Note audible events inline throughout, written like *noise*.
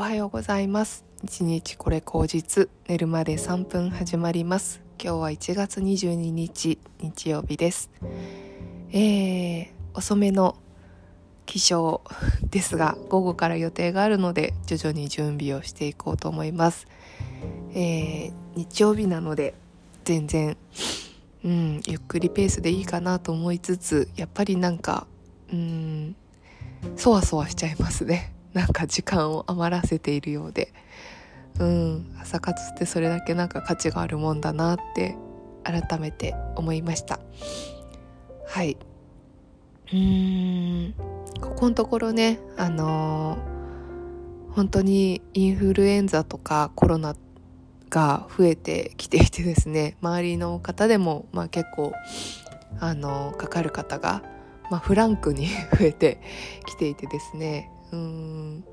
おはようございます。一日これ口実寝るまで3分始まります。今日は1月22日日曜日です。えー、遅めの起床ですが午後から予定があるので徐々に準備をしていこうと思います。えー、日曜日なので全然うんゆっくりペースでいいかなと思いつつやっぱりなんかうんそわそわしちゃいますね。なんか時間を余らせているようで。うん。朝活ってそれだけなんか価値があるもんだなって改めて思いました。はい。うーん。ここのところねあのー、本当にインフルエンザとかコロナが増えてきていてですね周りの方でも、まあ、結構あのー、かかる方が、まあ、フランクに *laughs* 増えてきていてですねうん。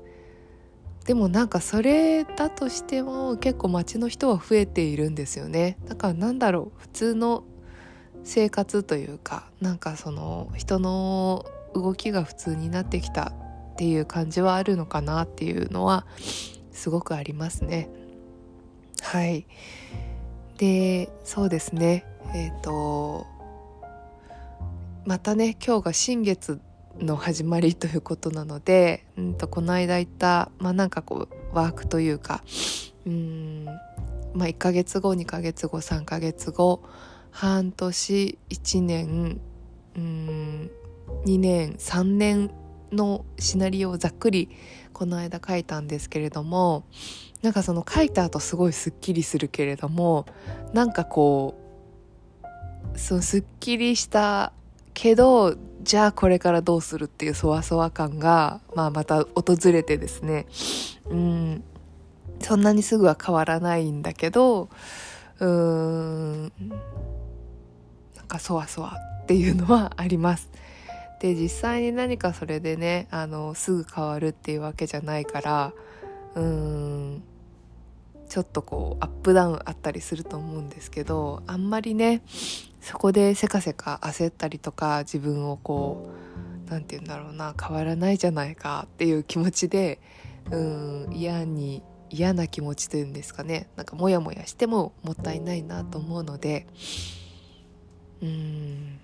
でもなんかそれだとしても結構街の人は増えているんですよね。だからなんだろう普通の生活というかなんかその人の動きが普通になってきたっていう感じはあるのかなっていうのはすごくありますね。はい。でそうですね。えっ、ー、とまたね今日が新月の始まりということなので、うんと、この間言った、まあ、なんかこうワークというかうん、まあ、1ヶ月後2ヶ月後3ヶ月後半年1年うん2年3年のシナリオをざっくりこの間書いたんですけれどもなんかその書いた後すごいすっきりするけれどもなんかこうそのすっきりしたけどじゃあこれからどうするっていうそわそわ感が、まあ、また訪れてですね。うん。そんなにすぐは変わらないんだけどうーん。なんかそわそわっていうのはあります。で実際に何かそれでねあのすぐ変わるっていうわけじゃないからうーん。ちょっとこうアップダウンあったりすると思うんですけどあんまりねそこでせかせか焦ったりとか自分をこう何て言うんだろうな変わらないじゃないかっていう気持ちでうん嫌に嫌な気持ちというんですかね。なんかモヤモヤしてももったいないなと思うので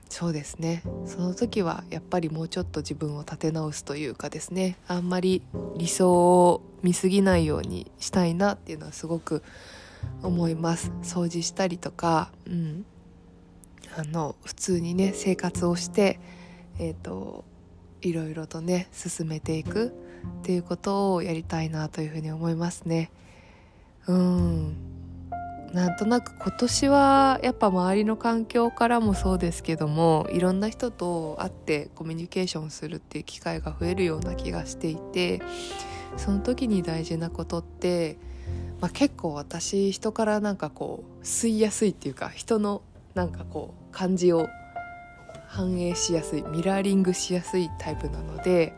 そうですね。その時はやっぱりもうちょっと自分を立て直すというかですね。あんまり理想を見すぎないようにしたいなっていうのはすごく思います。掃除したりとか、うん、あの普通にね生活をしてえ、ー、といろいろとね進めていくっていうことをやりたいなというふうに思いますね。うん。なんとなく今年はやっぱ周りの環境からもそうですけどもいろんな人と会ってコミュニケーションするっていう機会が増えるような気がしていてその時に大事なことって、まあ、結構私人からなんかこう吸いやすいっていうか人のなんかこう感じを反映しやすいミラーリングしやすいタイプなので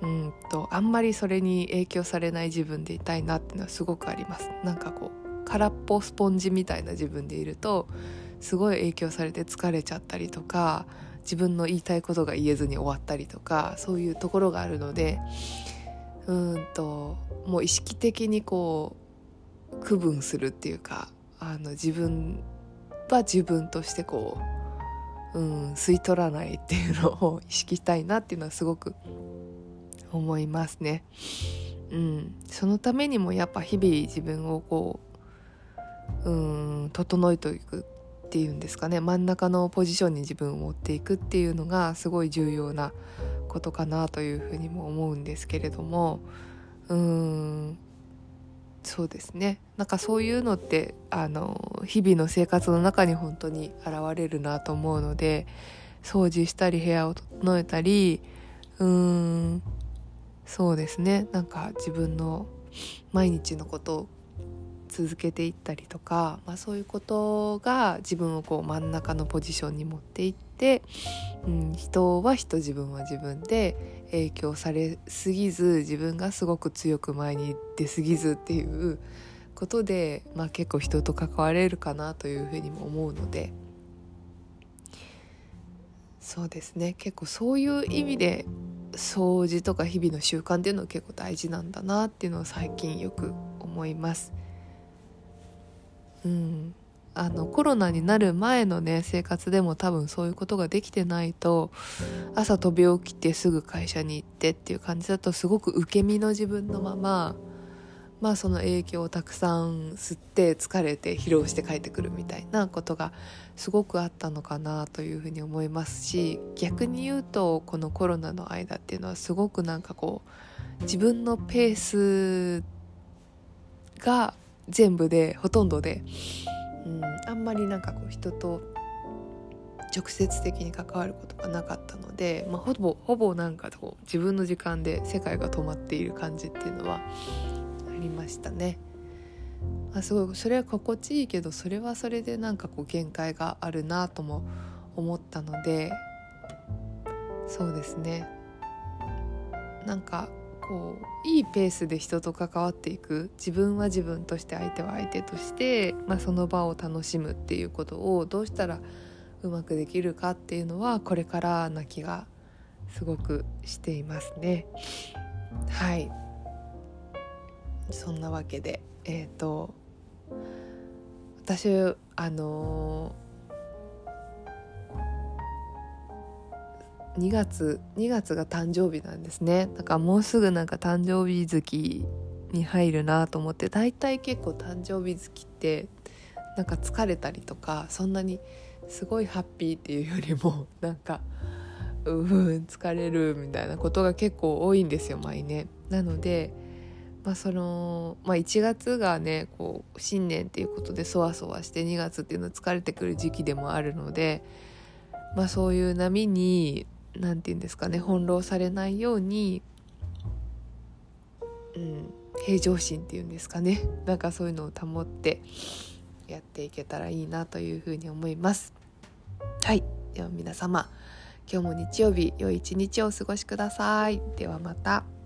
うんとあんまりそれに影響されない自分でいたいなっていうのはすごくあります。なんかこう空っぽスポンジみたいな自分でいるとすごい影響されて疲れちゃったりとか自分の言いたいことが言えずに終わったりとかそういうところがあるのでうんともう意識的にこう区分するっていうかあの自分は自分としてこう、うん、吸い取らないっていうのを意識したいなっていうのはすごく思いますね。うん、そのためにもやっぱ日々自分をこう、うん、整えていくっていうんですかね。真ん中のポジションに自分を持っていくっていうのがすごい重要なことかなというふうにも思うんですけれども。うんそうですね。なんかそういうのってあの日々の生活の中に本当に現れるなと思うので掃除したり部屋を整えたりうーんそうですね。なんか自分の毎日のことを続けていったりとか、まあ、そういうことが自分をこう真ん中のポジションに持っていって、うん、人は人自分は自分で影響されすぎず自分がすごく強く前に出すぎずっていうことで、まあ、結構人と関われるかなというふうにも思うのでそうですね結構そういう意味で掃除とか日々の習慣っていうのは結構大事なんだなっていうのを最近よく思います。うん、あのコロナになる前のね生活でも多分そういうことができてないと朝飛び起きてすぐ会社に行ってっていう感じだとすごく受け身の自分のまままあその影響をたくさん吸って疲れて疲労して帰ってくるみたいなことがすごくあったのかなというふうに思いますし逆に言うとこのコロナの間っていうのはすごくなんかこう自分のペースが全部でほとんどで、うん、あんまりなんかこう人と直接的に関わることがなかったので、まあ、ほぼほぼなんかこう自分の時間で世界が止まっている感じっていうのはありましたね。あすごいそれは心地いいけどそれはそれでなんかこう限界があるなとも思ったのでそうですねなんかこういいペースで人と関わっていく自分は自分として相手は相手として、まあ、その場を楽しむっていうことをどうしたらうまくできるかっていうのはこれからな気がすごくしていますね。はいそんなわけでえっ、ー、と私あのー、2月2月が誕生日なんですねだからもうすぐなんか誕生日月に入るなと思って大体結構誕生日月ってなんか疲れたりとかそんなにすごいハッピーっていうよりも *laughs* なんかうーん疲れるみたいなことが結構多いんですよ毎年。なのでまあそのまあ、1月がねこう新年っていうことでそわそわして2月っていうのは疲れてくる時期でもあるので、まあ、そういう波に何て言うんですかね翻弄されないように、うん、平常心っていうんですかね *laughs* なんかそういうのを保ってやっていけたらいいなというふうに思います。はいでは皆様今日も日曜日良い一日をお過ごしください。ではまた。